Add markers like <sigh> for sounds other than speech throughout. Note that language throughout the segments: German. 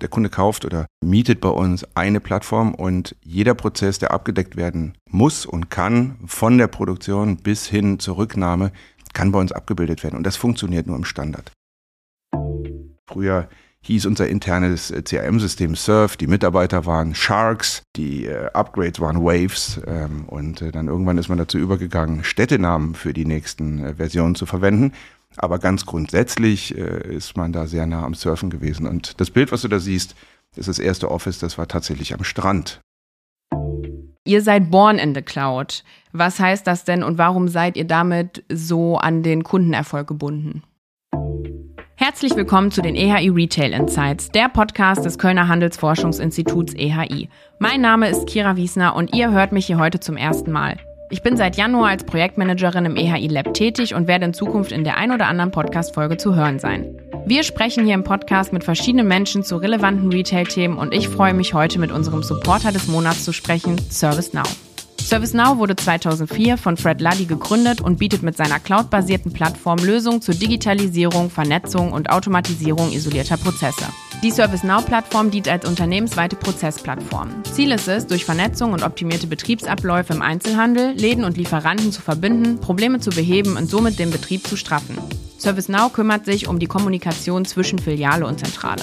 Der Kunde kauft oder mietet bei uns eine Plattform und jeder Prozess, der abgedeckt werden muss und kann, von der Produktion bis hin zur Rücknahme, kann bei uns abgebildet werden. Und das funktioniert nur im Standard. Früher hieß unser internes äh, CRM-System Surf, die Mitarbeiter waren Sharks, die äh, Upgrades waren Waves ähm, und äh, dann irgendwann ist man dazu übergegangen, Städtenamen für die nächsten Versionen zu verwenden. Aber ganz grundsätzlich äh, ist man da sehr nah am Surfen gewesen. Und das Bild, was du da siehst, ist das erste Office, das war tatsächlich am Strand. Ihr seid born in the cloud. Was heißt das denn und warum seid ihr damit so an den Kundenerfolg gebunden? Herzlich willkommen zu den EHI Retail Insights, der Podcast des Kölner Handelsforschungsinstituts EHI. Mein Name ist Kira Wiesner und ihr hört mich hier heute zum ersten Mal. Ich bin seit Januar als Projektmanagerin im EHI Lab tätig und werde in Zukunft in der ein oder anderen Podcast-Folge zu hören sein. Wir sprechen hier im Podcast mit verschiedenen Menschen zu relevanten Retail-Themen und ich freue mich heute mit unserem Supporter des Monats zu sprechen, ServiceNow. ServiceNow wurde 2004 von Fred Luddy gegründet und bietet mit seiner cloudbasierten Plattform Lösungen zur Digitalisierung, Vernetzung und Automatisierung isolierter Prozesse. Die ServiceNow-Plattform dient als unternehmensweite Prozessplattform. Ziel ist es, durch Vernetzung und optimierte Betriebsabläufe im Einzelhandel Läden und Lieferanten zu verbinden, Probleme zu beheben und somit den Betrieb zu straffen. ServiceNow kümmert sich um die Kommunikation zwischen Filiale und Zentrale.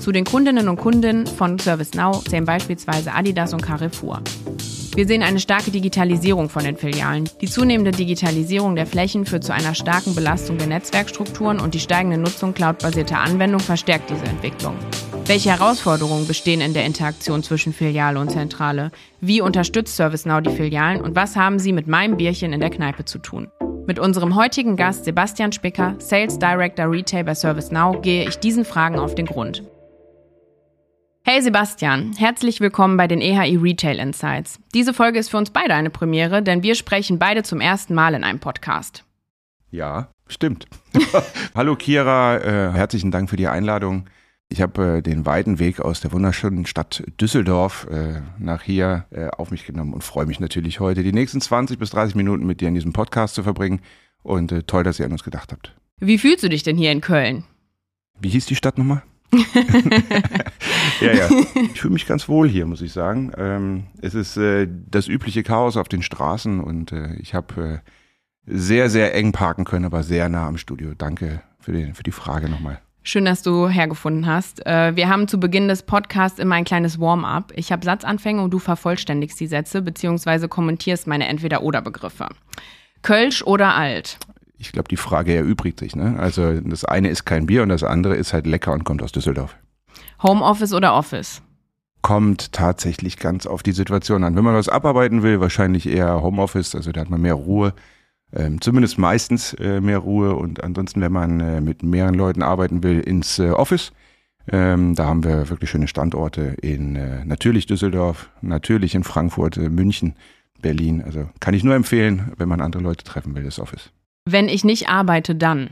Zu den Kundinnen und Kunden von ServiceNow zählen beispielsweise Adidas und Carrefour. Wir sehen eine starke Digitalisierung von den Filialen. Die zunehmende Digitalisierung der Flächen führt zu einer starken Belastung der Netzwerkstrukturen und die steigende Nutzung cloudbasierter Anwendungen verstärkt diese Entwicklung. Welche Herausforderungen bestehen in der Interaktion zwischen Filiale und Zentrale? Wie unterstützt ServiceNow die Filialen und was haben sie mit meinem Bierchen in der Kneipe zu tun? Mit unserem heutigen Gast Sebastian Spicker, Sales Director Retail bei ServiceNow, gehe ich diesen Fragen auf den Grund. Hey Sebastian, herzlich willkommen bei den EHI Retail Insights. Diese Folge ist für uns beide eine Premiere, denn wir sprechen beide zum ersten Mal in einem Podcast. Ja, stimmt. <laughs> Hallo Kira, äh, herzlichen Dank für die Einladung. Ich habe äh, den weiten Weg aus der wunderschönen Stadt Düsseldorf äh, nach hier äh, auf mich genommen und freue mich natürlich heute, die nächsten 20 bis 30 Minuten mit dir in diesem Podcast zu verbringen. Und äh, toll, dass ihr an uns gedacht habt. Wie fühlst du dich denn hier in Köln? Wie hieß die Stadt nochmal? <laughs> ja, ja. Ich fühle mich ganz wohl hier, muss ich sagen. Ähm, es ist äh, das übliche Chaos auf den Straßen und äh, ich habe äh, sehr, sehr eng parken können, aber sehr nah am Studio. Danke für die, für die Frage nochmal. Schön, dass du hergefunden hast. Äh, wir haben zu Beginn des Podcasts immer ein kleines Warm-up. Ich habe Satzanfänge und du vervollständigst die Sätze beziehungsweise kommentierst meine Entweder-Oder-Begriffe. Kölsch oder alt? Ich glaube, die Frage erübrigt sich. Ne? Also das eine ist kein Bier und das andere ist halt lecker und kommt aus Düsseldorf. Homeoffice oder Office? Kommt tatsächlich ganz auf die Situation an. Wenn man was abarbeiten will, wahrscheinlich eher Homeoffice, also da hat man mehr Ruhe. Ähm, zumindest meistens äh, mehr Ruhe und ansonsten, wenn man äh, mit mehreren Leuten arbeiten will, ins äh, Office. Ähm, da haben wir wirklich schöne Standorte in äh, natürlich Düsseldorf, natürlich in Frankfurt, äh, München, Berlin. Also kann ich nur empfehlen, wenn man andere Leute treffen will, das Office. Wenn ich nicht arbeite, dann?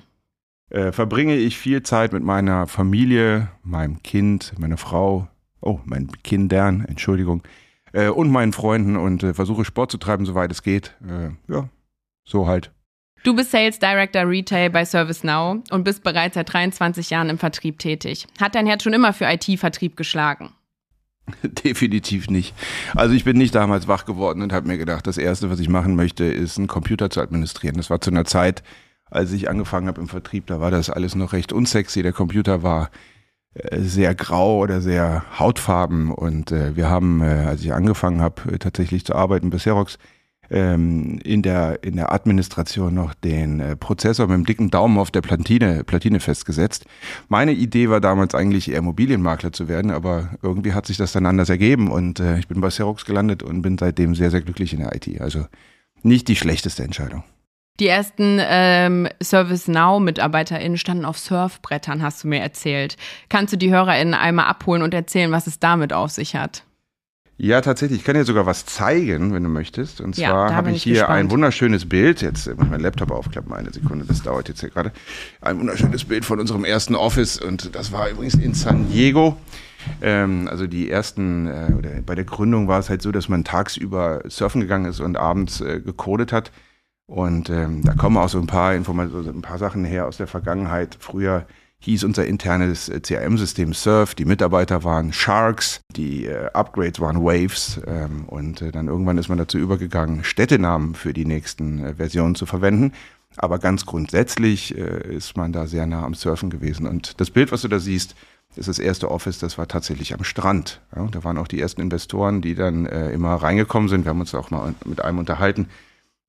Äh, verbringe ich viel Zeit mit meiner Familie, meinem Kind, meiner Frau, oh, meinen Kindern, Entschuldigung, äh, und meinen Freunden und äh, versuche Sport zu treiben, soweit es geht. Äh, ja, so halt. Du bist Sales Director Retail bei ServiceNow und bist bereits seit 23 Jahren im Vertrieb tätig. Hat dein Herz schon immer für IT-Vertrieb geschlagen? <laughs> Definitiv nicht. Also ich bin nicht damals wach geworden und habe mir gedacht, das Erste, was ich machen möchte, ist einen Computer zu administrieren. Das war zu einer Zeit, als ich angefangen habe im Vertrieb, da war das alles noch recht unsexy. Der Computer war äh, sehr grau oder sehr hautfarben und äh, wir haben, äh, als ich angefangen habe, tatsächlich zu arbeiten bei Xerox, ähm, in, der, in der Administration noch den äh, Prozessor mit dem dicken Daumen auf der Platine, Platine festgesetzt. Meine Idee war damals eigentlich eher Immobilienmakler zu werden, aber irgendwie hat sich das dann anders ergeben und äh, ich bin bei Xerox gelandet und bin seitdem sehr, sehr glücklich in der IT. Also nicht die schlechteste Entscheidung. Die ersten ähm, ServiceNow-MitarbeiterInnen standen auf Surfbrettern, hast du mir erzählt. Kannst du die HörerInnen einmal abholen und erzählen, was es damit auf sich hat? Ja, tatsächlich. Ich kann dir sogar was zeigen, wenn du möchtest. Und zwar ja, habe ich hier gespannt. ein wunderschönes Bild. Jetzt muss ich meinen Laptop aufklappen, eine Sekunde, das dauert jetzt hier gerade. Ein wunderschönes Bild von unserem ersten Office. Und das war übrigens in San Diego. Ähm, also die ersten, äh, oder bei der Gründung war es halt so, dass man tagsüber surfen gegangen ist und abends äh, gecodet hat. Und ähm, da kommen auch so ein paar Informationen, ein paar Sachen her aus der Vergangenheit. Früher hieß unser internes äh, CRM-System Surf, die Mitarbeiter waren Sharks, die äh, Upgrades waren Waves ähm, und äh, dann irgendwann ist man dazu übergegangen, Städtenamen für die nächsten äh, Versionen zu verwenden. Aber ganz grundsätzlich äh, ist man da sehr nah am Surfen gewesen. Und das Bild, was du da siehst, ist das erste Office, das war tatsächlich am Strand. Ja, da waren auch die ersten Investoren, die dann äh, immer reingekommen sind. Wir haben uns auch mal mit einem unterhalten,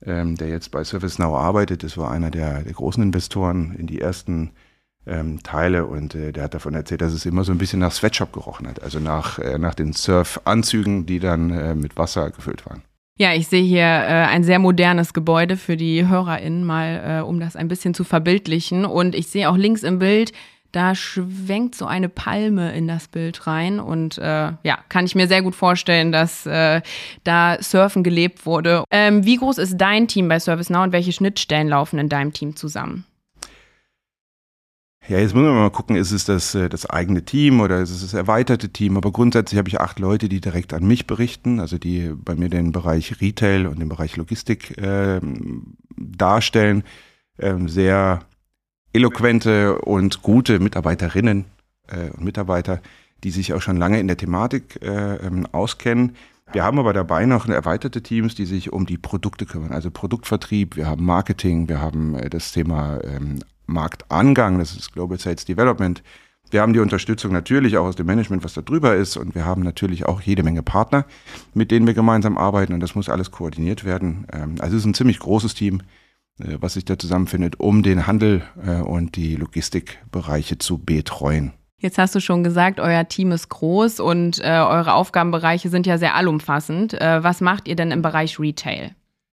ähm, der jetzt bei ServiceNow arbeitet. Das war einer der, der großen Investoren in die ersten ähm, Teile und äh, der hat davon erzählt, dass es immer so ein bisschen nach Sweatshop gerochen hat, also nach, äh, nach den Surfanzügen, die dann äh, mit Wasser gefüllt waren. Ja, ich sehe hier äh, ein sehr modernes Gebäude für die HörerInnen, mal äh, um das ein bisschen zu verbildlichen. Und ich sehe auch links im Bild, da schwenkt so eine Palme in das Bild rein. Und äh, ja, kann ich mir sehr gut vorstellen, dass äh, da Surfen gelebt wurde. Ähm, wie groß ist dein Team bei ServiceNow und welche Schnittstellen laufen in deinem Team zusammen? Ja, jetzt müssen wir mal gucken, ist es das, äh, das eigene Team oder ist es das erweiterte Team? Aber grundsätzlich habe ich acht Leute, die direkt an mich berichten, also die bei mir den Bereich Retail und den Bereich Logistik äh, darstellen. Ähm, sehr eloquente und gute Mitarbeiterinnen äh, und Mitarbeiter, die sich auch schon lange in der Thematik äh, ähm, auskennen. Wir haben aber dabei noch erweiterte Teams, die sich um die Produkte kümmern, also Produktvertrieb, wir haben Marketing, wir haben äh, das Thema ähm, Marktangang, das ist Global Sales Development. Wir haben die Unterstützung natürlich auch aus dem Management, was da drüber ist. Und wir haben natürlich auch jede Menge Partner, mit denen wir gemeinsam arbeiten. Und das muss alles koordiniert werden. Ähm, also es ist ein ziemlich großes Team, äh, was sich da zusammenfindet, um den Handel äh, und die Logistikbereiche zu betreuen. Jetzt hast du schon gesagt, euer Team ist groß und äh, eure Aufgabenbereiche sind ja sehr allumfassend. Was macht ihr denn im Bereich Retail?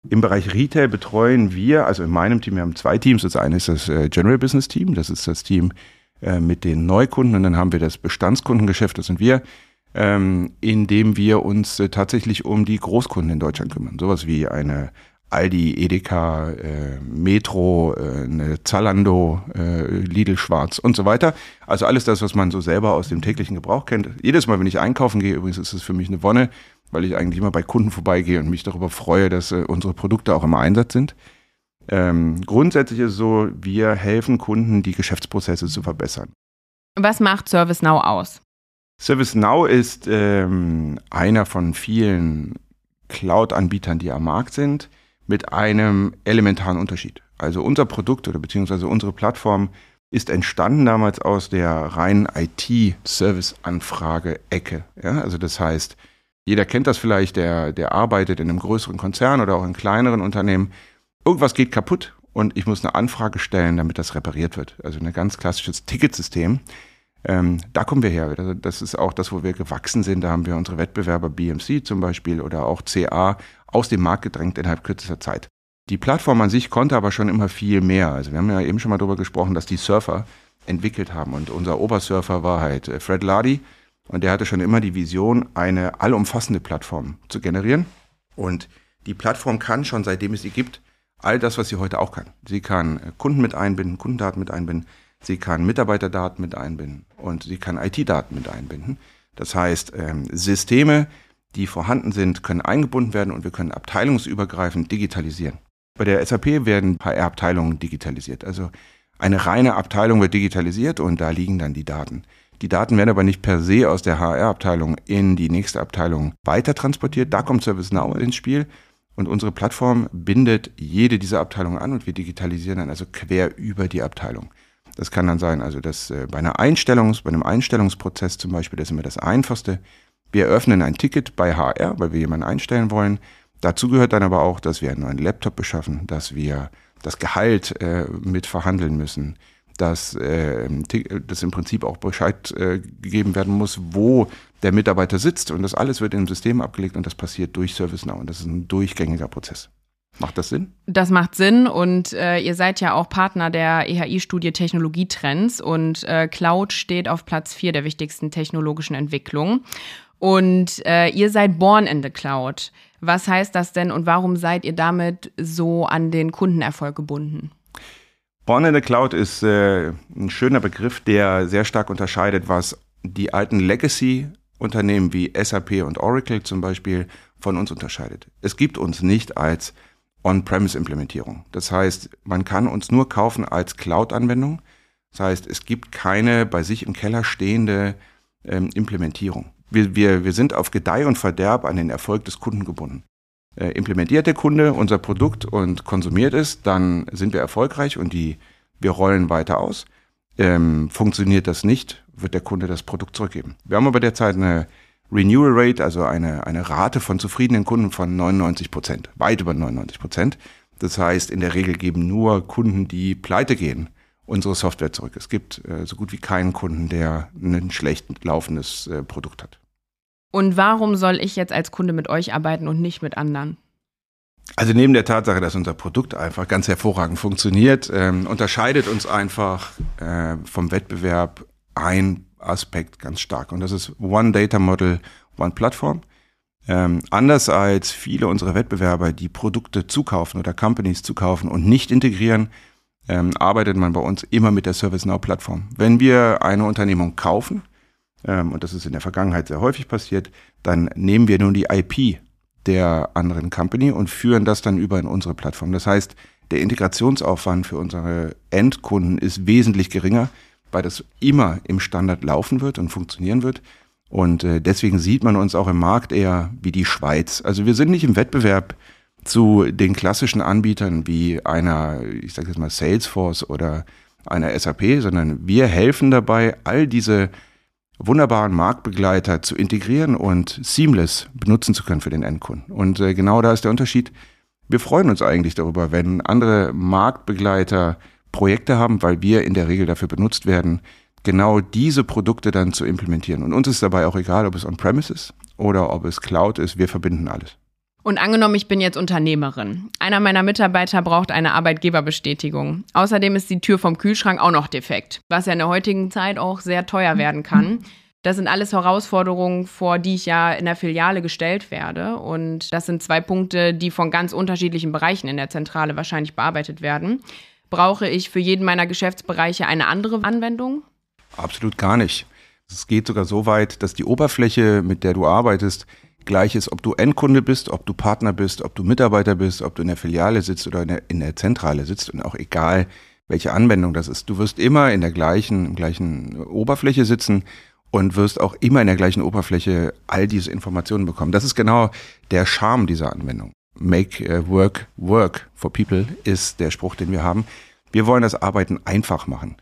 Im Bereich Retail betreuen wir, also in meinem Team, wir haben zwei Teams. Das eine ist das äh, General Business Team, das ist das Team äh, mit den Neukunden und dann haben wir das Bestandskundengeschäft, das sind wir, ähm, in dem wir uns äh, tatsächlich um die Großkunden in Deutschland kümmern. Sowas wie eine Aldi, Edeka, Metro, eine Zalando, Lidl Schwarz und so weiter. Also alles das, was man so selber aus dem täglichen Gebrauch kennt. Jedes Mal, wenn ich einkaufen gehe, übrigens ist es für mich eine Wonne, weil ich eigentlich immer bei Kunden vorbeigehe und mich darüber freue, dass äh, unsere Produkte auch im Einsatz sind. Ähm, grundsätzlich ist es so, wir helfen Kunden, die Geschäftsprozesse zu verbessern. Was macht ServiceNow aus? ServiceNow ist ähm, einer von vielen Cloud-Anbietern, die am Markt sind, mit einem elementaren Unterschied. Also unser Produkt oder beziehungsweise unsere Plattform ist entstanden damals aus der reinen IT-Service-Anfrage-Ecke. Ja, also das heißt, jeder kennt das vielleicht, der, der arbeitet in einem größeren Konzern oder auch in kleineren Unternehmen. Irgendwas geht kaputt und ich muss eine Anfrage stellen, damit das repariert wird. Also ein ganz klassisches Ticketsystem. Ähm, da kommen wir her. Also das ist auch das, wo wir gewachsen sind. Da haben wir unsere Wettbewerber BMC zum Beispiel oder auch CA aus dem Markt gedrängt innerhalb kürzester Zeit. Die Plattform an sich konnte aber schon immer viel mehr. Also wir haben ja eben schon mal darüber gesprochen, dass die Surfer entwickelt haben. Und unser Obersurfer war halt äh, Fred Lardy, und der hatte schon immer die Vision, eine allumfassende Plattform zu generieren. Und die Plattform kann schon, seitdem es sie gibt, all das, was sie heute auch kann. Sie kann Kunden mit einbinden, Kundendaten mit einbinden, sie kann Mitarbeiterdaten mit einbinden und sie kann IT-Daten mit einbinden. Das heißt, ähm, Systeme, die vorhanden sind, können eingebunden werden und wir können abteilungsübergreifend digitalisieren. Bei der SAP werden HR-Abteilungen digitalisiert. Also eine reine Abteilung wird digitalisiert und da liegen dann die Daten. Die Daten werden aber nicht per se aus der HR-Abteilung in die nächste Abteilung weiter transportiert. Da kommt ServiceNow ins Spiel. Und unsere Plattform bindet jede dieser Abteilungen an und wir digitalisieren dann also quer über die Abteilung. Das kann dann sein, also dass äh, bei einer Einstellungs, bei einem Einstellungsprozess zum Beispiel, das ist immer das Einfachste. Wir öffnen ein Ticket bei HR, weil wir jemanden einstellen wollen. Dazu gehört dann aber auch, dass wir einen neuen Laptop beschaffen, dass wir das Gehalt äh, mit verhandeln müssen, dass, äh, dass im Prinzip auch Bescheid äh, gegeben werden muss, wo der Mitarbeiter sitzt. Und das alles wird im System abgelegt und das passiert durch ServiceNow. Und das ist ein durchgängiger Prozess. Macht das Sinn? Das macht Sinn und äh, ihr seid ja auch Partner der EHI-Studie Technologietrends und äh, Cloud steht auf Platz vier der wichtigsten technologischen Entwicklungen. Und äh, ihr seid born in the Cloud. Was heißt das denn und warum seid ihr damit so an den Kundenerfolg gebunden? Born in the Cloud ist äh, ein schöner Begriff, der sehr stark unterscheidet, was die alten Legacy-Unternehmen wie SAP und Oracle zum Beispiel von uns unterscheidet. Es gibt uns nicht als On-Premise-Implementierung. Das heißt, man kann uns nur kaufen als Cloud-Anwendung. Das heißt, es gibt keine bei sich im Keller stehende ähm, Implementierung. Wir, wir, wir sind auf Gedeih und Verderb an den Erfolg des Kunden gebunden. Äh, implementiert der Kunde unser Produkt und konsumiert es, dann sind wir erfolgreich und die, wir rollen weiter aus. Ähm, funktioniert das nicht, wird der Kunde das Produkt zurückgeben. Wir haben aber derzeit eine Renewal Rate, also eine, eine Rate von zufriedenen Kunden von 99 Prozent, weit über 99 Prozent. Das heißt, in der Regel geben nur Kunden, die pleite gehen, unsere Software zurück. Es gibt äh, so gut wie keinen Kunden, der ein schlecht laufendes äh, Produkt hat. Und warum soll ich jetzt als Kunde mit euch arbeiten und nicht mit anderen? Also neben der Tatsache, dass unser Produkt einfach ganz hervorragend funktioniert, ähm, unterscheidet uns einfach äh, vom Wettbewerb ein Aspekt ganz stark. Und das ist One Data Model, One Plattform. Ähm, anders als viele unserer Wettbewerber, die Produkte zukaufen oder Companies zukaufen und nicht integrieren, ähm, arbeitet man bei uns immer mit der ServiceNow-Plattform. Wenn wir eine Unternehmung kaufen, ähm, und das ist in der Vergangenheit sehr häufig passiert, dann nehmen wir nun die IP der anderen Company und führen das dann über in unsere Plattform. Das heißt, der Integrationsaufwand für unsere Endkunden ist wesentlich geringer, weil das immer im Standard laufen wird und funktionieren wird. Und äh, deswegen sieht man uns auch im Markt eher wie die Schweiz. Also wir sind nicht im Wettbewerb zu den klassischen Anbietern wie einer, ich sage jetzt mal Salesforce oder einer SAP, sondern wir helfen dabei, all diese wunderbaren Marktbegleiter zu integrieren und seamless benutzen zu können für den Endkunden. Und äh, genau da ist der Unterschied. Wir freuen uns eigentlich darüber, wenn andere Marktbegleiter Projekte haben, weil wir in der Regel dafür benutzt werden, genau diese Produkte dann zu implementieren. Und uns ist dabei auch egal, ob es on-premise ist oder ob es Cloud ist, wir verbinden alles. Und angenommen, ich bin jetzt Unternehmerin. Einer meiner Mitarbeiter braucht eine Arbeitgeberbestätigung. Außerdem ist die Tür vom Kühlschrank auch noch defekt, was ja in der heutigen Zeit auch sehr teuer werden kann. Das sind alles Herausforderungen, vor die ich ja in der Filiale gestellt werde. Und das sind zwei Punkte, die von ganz unterschiedlichen Bereichen in der Zentrale wahrscheinlich bearbeitet werden. Brauche ich für jeden meiner Geschäftsbereiche eine andere Anwendung? Absolut gar nicht. Es geht sogar so weit, dass die Oberfläche, mit der du arbeitest, gleich ist, ob du Endkunde bist, ob du Partner bist, ob du Mitarbeiter bist, ob du in der Filiale sitzt oder in der, in der Zentrale sitzt und auch egal, welche Anwendung das ist. Du wirst immer in der gleichen, gleichen Oberfläche sitzen und wirst auch immer in der gleichen Oberfläche all diese Informationen bekommen. Das ist genau der Charme dieser Anwendung. Make uh, work work for people ist der Spruch, den wir haben. Wir wollen das Arbeiten einfach machen.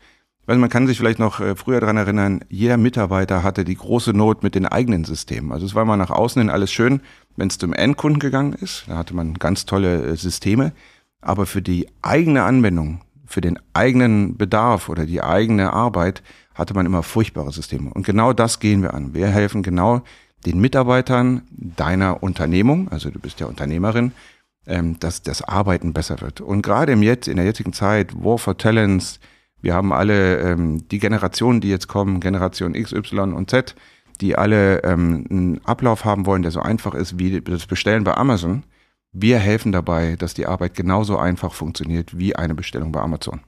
Weil man kann sich vielleicht noch äh, früher dran erinnern, jeder Mitarbeiter hatte die große Not mit den eigenen Systemen. Also es war mal nach außen hin alles schön, wenn es zum Endkunden gegangen ist. Da hatte man ganz tolle äh, Systeme. Aber für die eigene Anwendung, für den eigenen Bedarf oder die eigene Arbeit hatte man immer furchtbare Systeme. Und genau das gehen wir an. Wir helfen genau den Mitarbeitern deiner Unternehmung, also du bist ja Unternehmerin, ähm, dass das Arbeiten besser wird. Und gerade im Jetzt, in der jetzigen Zeit, War for Talents, wir haben alle ähm, die Generationen, die jetzt kommen, Generation X, Y und Z, die alle ähm, einen Ablauf haben wollen, der so einfach ist wie das Bestellen bei Amazon. Wir helfen dabei, dass die Arbeit genauso einfach funktioniert wie eine Bestellung bei Amazon.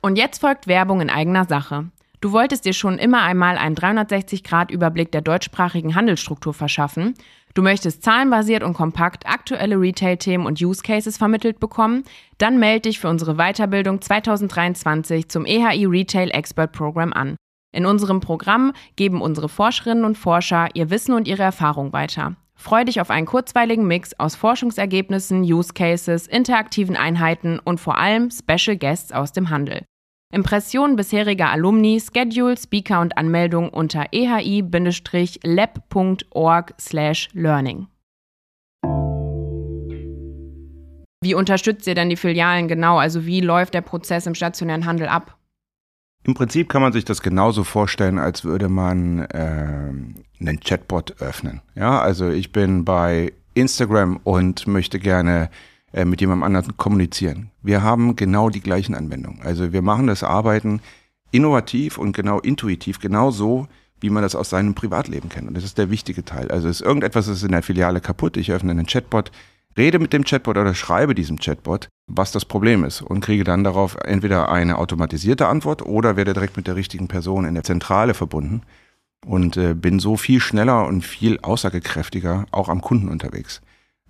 Und jetzt folgt Werbung in eigener Sache. Du wolltest dir schon immer einmal einen 360-Grad-Überblick der deutschsprachigen Handelsstruktur verschaffen. Du möchtest zahlenbasiert und kompakt aktuelle Retail-Themen und Use Cases vermittelt bekommen? Dann melde dich für unsere Weiterbildung 2023 zum EHI Retail Expert Program an. In unserem Programm geben unsere Forscherinnen und Forscher ihr Wissen und ihre Erfahrung weiter. Freu dich auf einen kurzweiligen Mix aus Forschungsergebnissen, Use Cases, interaktiven Einheiten und vor allem Special Guests aus dem Handel. Impressionen bisheriger Alumni, Schedule, Speaker und Anmeldung unter ehi-lab.org/learning. Wie unterstützt ihr denn die Filialen genau? Also wie läuft der Prozess im stationären Handel ab? Im Prinzip kann man sich das genauso vorstellen, als würde man äh, einen Chatbot öffnen. Ja, also ich bin bei Instagram und möchte gerne äh, mit jemandem anderen kommunizieren. Wir haben genau die gleichen Anwendungen. Also wir machen das Arbeiten innovativ und genau intuitiv, genau so, wie man das aus seinem Privatleben kennt. Und das ist der wichtige Teil. Also ist irgendetwas ist in der Filiale kaputt, ich öffne einen Chatbot, rede mit dem Chatbot oder schreibe diesem Chatbot, was das Problem ist und kriege dann darauf entweder eine automatisierte Antwort oder werde direkt mit der richtigen Person in der Zentrale verbunden und äh, bin so viel schneller und viel aussagekräftiger auch am Kunden unterwegs.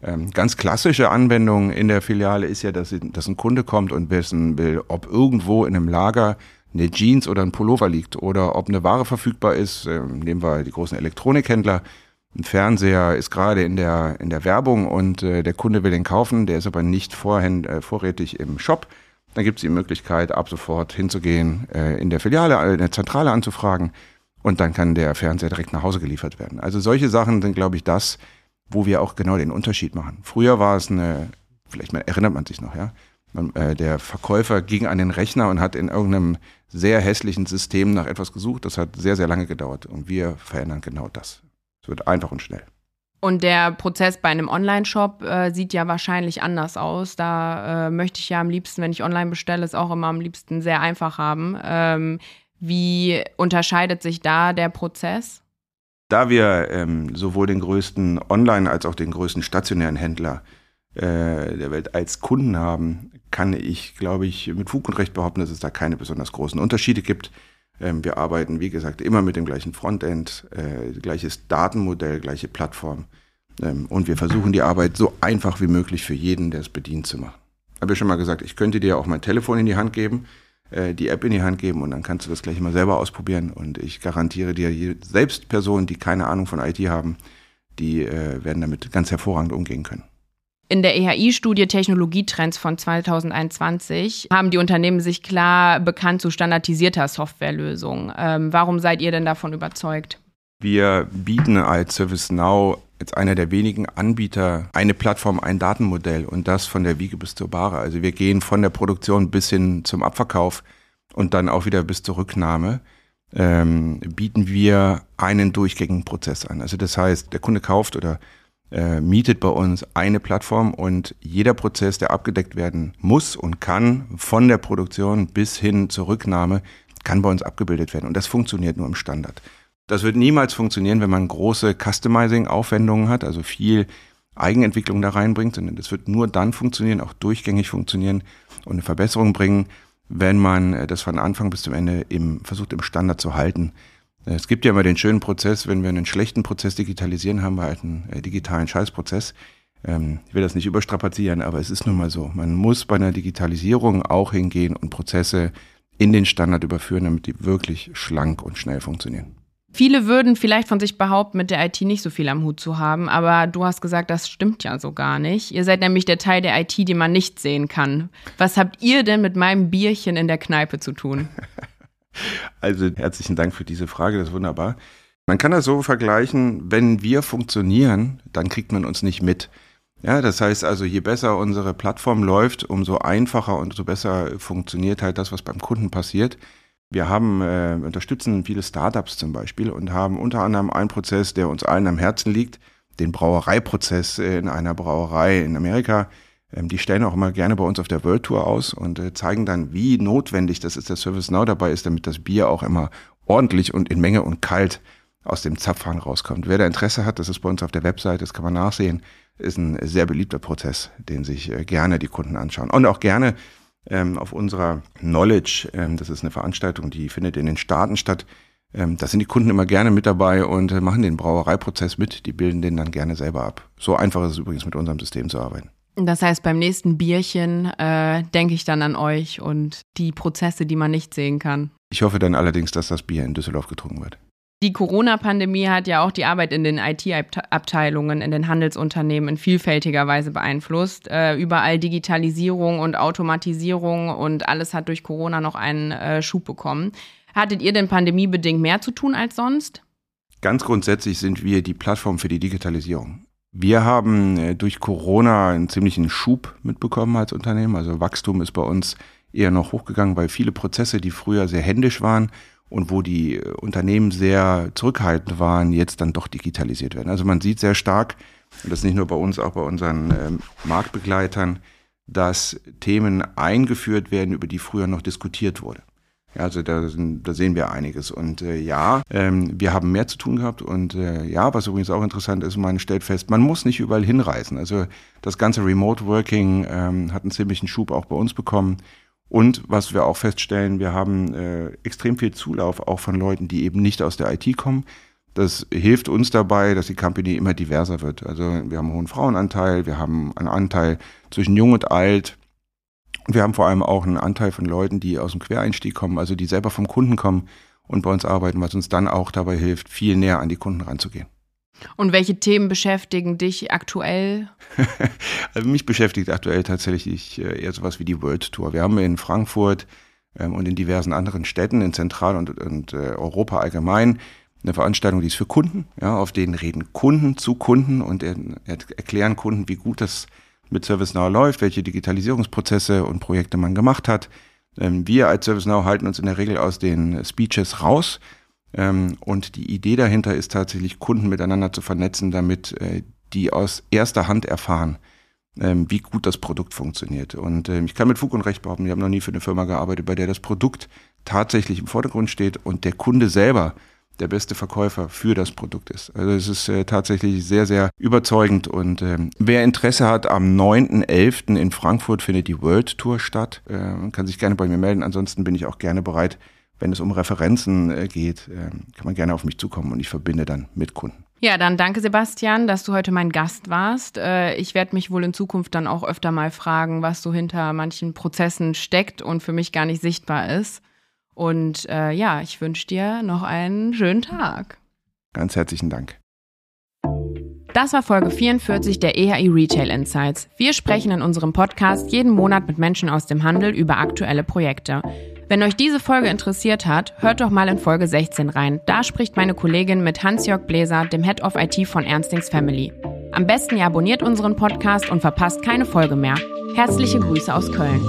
Ähm, ganz klassische Anwendung in der Filiale ist ja, dass, ein Kunde kommt und wissen will, ob irgendwo in einem Lager eine Jeans oder ein Pullover liegt oder ob eine Ware verfügbar ist. Ähm, nehmen wir die großen Elektronikhändler. Ein Fernseher ist gerade in der, in der Werbung und äh, der Kunde will den kaufen, der ist aber nicht vorhänd, äh, vorrätig im Shop. Dann gibt es die Möglichkeit, ab sofort hinzugehen, äh, in der Filiale, äh, in der Zentrale anzufragen und dann kann der Fernseher direkt nach Hause geliefert werden. Also solche Sachen sind, glaube ich, das, wo wir auch genau den Unterschied machen. Früher war es eine, vielleicht erinnert man sich noch, ja, man, äh, der Verkäufer ging an den Rechner und hat in irgendeinem sehr hässlichen System nach etwas gesucht. Das hat sehr, sehr lange gedauert und wir verändern genau das. Es wird einfach und schnell. Und der Prozess bei einem Online-Shop äh, sieht ja wahrscheinlich anders aus. Da äh, möchte ich ja am liebsten, wenn ich online bestelle, es auch immer am liebsten sehr einfach haben. Ähm, wie unterscheidet sich da der Prozess? Da wir ähm, sowohl den größten Online- als auch den größten stationären Händler äh, der Welt als Kunden haben, kann ich, glaube ich, mit Fug und Recht behaupten, dass es da keine besonders großen Unterschiede gibt. Ähm, wir arbeiten, wie gesagt, immer mit dem gleichen Frontend, äh, gleiches Datenmodell, gleiche Plattform. Ähm, und wir versuchen die Arbeit so einfach wie möglich für jeden, der es bedient, zu machen. Habe ich schon mal gesagt, ich könnte dir auch mein Telefon in die Hand geben, äh, die App in die Hand geben und dann kannst du das gleich mal selber ausprobieren. Und ich garantiere dir, selbst Personen, die keine Ahnung von IT haben, die äh, werden damit ganz hervorragend umgehen können. In der EHI-Studie Technologietrends von 2021 haben die Unternehmen sich klar bekannt zu standardisierter Softwarelösungen. Ähm, warum seid ihr denn davon überzeugt? Wir bieten als ServiceNow als einer der wenigen Anbieter eine Plattform, ein Datenmodell und das von der Wiege bis zur Bahre. Also wir gehen von der Produktion bis hin zum Abverkauf und dann auch wieder bis zur Rücknahme. Ähm, bieten wir einen durchgängigen Prozess an. Also das heißt, der Kunde kauft oder äh, mietet bei uns eine Plattform und jeder Prozess, der abgedeckt werden muss und kann, von der Produktion bis hin zur Rücknahme, kann bei uns abgebildet werden. Und das funktioniert nur im Standard. Das wird niemals funktionieren, wenn man große Customizing-Aufwendungen hat, also viel Eigenentwicklung da reinbringt, sondern das wird nur dann funktionieren, auch durchgängig funktionieren und eine Verbesserung bringen, wenn man äh, das von Anfang bis zum Ende im, versucht, im Standard zu halten. Es gibt ja immer den schönen Prozess, wenn wir einen schlechten Prozess digitalisieren, haben wir halt einen äh, digitalen Scheißprozess. Ähm, ich will das nicht überstrapazieren, aber es ist nun mal so. Man muss bei einer Digitalisierung auch hingehen und Prozesse in den Standard überführen, damit die wirklich schlank und schnell funktionieren. Viele würden vielleicht von sich behaupten, mit der IT nicht so viel am Hut zu haben, aber du hast gesagt, das stimmt ja so gar nicht. Ihr seid nämlich der Teil der IT, den man nicht sehen kann. Was habt ihr denn mit meinem Bierchen in der Kneipe zu tun? <laughs> Also herzlichen Dank für diese Frage, das ist wunderbar. Man kann das so vergleichen, wenn wir funktionieren, dann kriegt man uns nicht mit. Ja, das heißt also, je besser unsere Plattform läuft, umso einfacher und so besser funktioniert halt das, was beim Kunden passiert. Wir haben, äh, unterstützen viele Startups zum Beispiel und haben unter anderem einen Prozess, der uns allen am Herzen liegt, den Brauereiprozess in einer Brauerei in Amerika. Ähm, die stellen auch immer gerne bei uns auf der World Tour aus und äh, zeigen dann, wie notwendig das ist, dass Service Now dabei ist, damit das Bier auch immer ordentlich und in Menge und kalt aus dem Zapfhahn rauskommt. Wer da Interesse hat, das ist bei uns auf der Website, das kann man nachsehen, ist ein sehr beliebter Prozess, den sich äh, gerne die Kunden anschauen. Und auch gerne ähm, auf unserer Knowledge, ähm, das ist eine Veranstaltung, die findet in den Staaten statt. Ähm, da sind die Kunden immer gerne mit dabei und äh, machen den Brauereiprozess mit. Die bilden den dann gerne selber ab. So einfach ist es übrigens mit unserem System zu arbeiten. Das heißt, beim nächsten Bierchen äh, denke ich dann an euch und die Prozesse, die man nicht sehen kann. Ich hoffe dann allerdings, dass das Bier in Düsseldorf getrunken wird. Die Corona-Pandemie hat ja auch die Arbeit in den IT-Abteilungen, in den Handelsunternehmen in vielfältiger Weise beeinflusst. Äh, überall Digitalisierung und Automatisierung und alles hat durch Corona noch einen äh, Schub bekommen. Hattet ihr denn pandemiebedingt mehr zu tun als sonst? Ganz grundsätzlich sind wir die Plattform für die Digitalisierung. Wir haben äh, durch Corona einen ziemlichen Schub mitbekommen als Unternehmen. Also Wachstum ist bei uns eher noch hochgegangen, weil viele Prozesse, die früher sehr händisch waren und wo die Unternehmen sehr zurückhaltend waren, jetzt dann doch digitalisiert werden. Also man sieht sehr stark, und das nicht nur bei uns, auch bei unseren ähm, Marktbegleitern, dass Themen eingeführt werden, über die früher noch diskutiert wurde. Ja, also da, da sehen wir einiges. Und äh, ja, ähm, wir haben mehr zu tun gehabt. Und äh, ja, was übrigens auch interessant ist, man stellt fest, man muss nicht überall hinreisen. Also das ganze Remote Working ähm, hat einen ziemlichen Schub auch bei uns bekommen. Und was wir auch feststellen, wir haben äh, extrem viel Zulauf auch von Leuten, die eben nicht aus der IT kommen, Das hilft uns dabei, dass die Company immer diverser wird. Also wir haben einen hohen Frauenanteil, wir haben einen Anteil zwischen jung und alt. Wir haben vor allem auch einen Anteil von Leuten, die aus dem Quereinstieg kommen, also die selber vom Kunden kommen und bei uns arbeiten, was uns dann auch dabei hilft, viel näher an die Kunden ranzugehen. Und welche Themen beschäftigen dich aktuell? <laughs> also mich beschäftigt aktuell tatsächlich äh, eher sowas wie die World Tour. Wir haben in Frankfurt ähm, und in diversen anderen Städten in Zentral- und, und äh, Europa allgemein eine Veranstaltung, die ist für Kunden. Ja, auf denen reden Kunden zu Kunden und er, er erklären Kunden, wie gut das mit ServiceNow läuft, welche Digitalisierungsprozesse und Projekte man gemacht hat. Ähm, wir als ServiceNow halten uns in der Regel aus den Speeches raus. Ähm, und die Idee dahinter ist tatsächlich, Kunden miteinander zu vernetzen, damit äh, die aus erster Hand erfahren, ähm, wie gut das Produkt funktioniert. Und ich kann mit Fug und Recht behaupten, wir haben noch nie für eine Firma gearbeitet, bei der das Produkt tatsächlich im Vordergrund steht und der Kunde selber der beste Verkäufer für das Produkt ist. Also es ist äh, tatsächlich sehr, sehr überzeugend. Und ähm, wer Interesse hat, am 9.11. in Frankfurt findet die World Tour statt. Äh, kann sich gerne bei mir melden. Ansonsten bin ich auch gerne bereit, wenn es um Referenzen äh, geht, äh, kann man gerne auf mich zukommen und ich verbinde dann mit Kunden. Ja, dann danke Sebastian, dass du heute mein Gast warst. Äh, ich werde mich wohl in Zukunft dann auch öfter mal fragen, was so hinter manchen Prozessen steckt und für mich gar nicht sichtbar ist. Und äh, ja, ich wünsche dir noch einen schönen Tag. Ganz herzlichen Dank. Das war Folge 44 der EHI Retail Insights. Wir sprechen in unserem Podcast jeden Monat mit Menschen aus dem Handel über aktuelle Projekte. Wenn euch diese Folge interessiert hat, hört doch mal in Folge 16 rein. Da spricht meine Kollegin mit Hans-Jörg Bläser, dem Head of IT von Ernstings Family. Am besten ihr abonniert unseren Podcast und verpasst keine Folge mehr. Herzliche Grüße aus Köln.